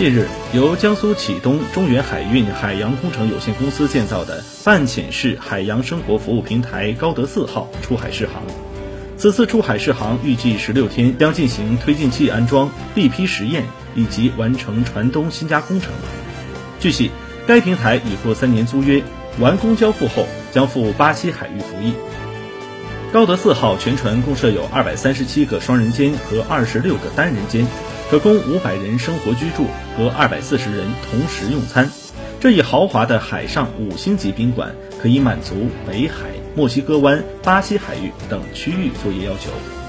近日，由江苏启东中远海运海洋工程有限公司建造的半潜式海洋生活服务平台“高德四号”出海试航。此次出海试航预计十六天，将进行推进器安装、立批实验以及完成船东新加工程。据悉，该平台已获三年租约，完工交付后将赴巴西海域服役。高德四号全船共设有二百三十七个双人间和二十六个单人间。可供五百人生活居住和二百四十人同时用餐，这一豪华的海上五星级宾馆可以满足北海、墨西哥湾、巴西海域等区域作业要求。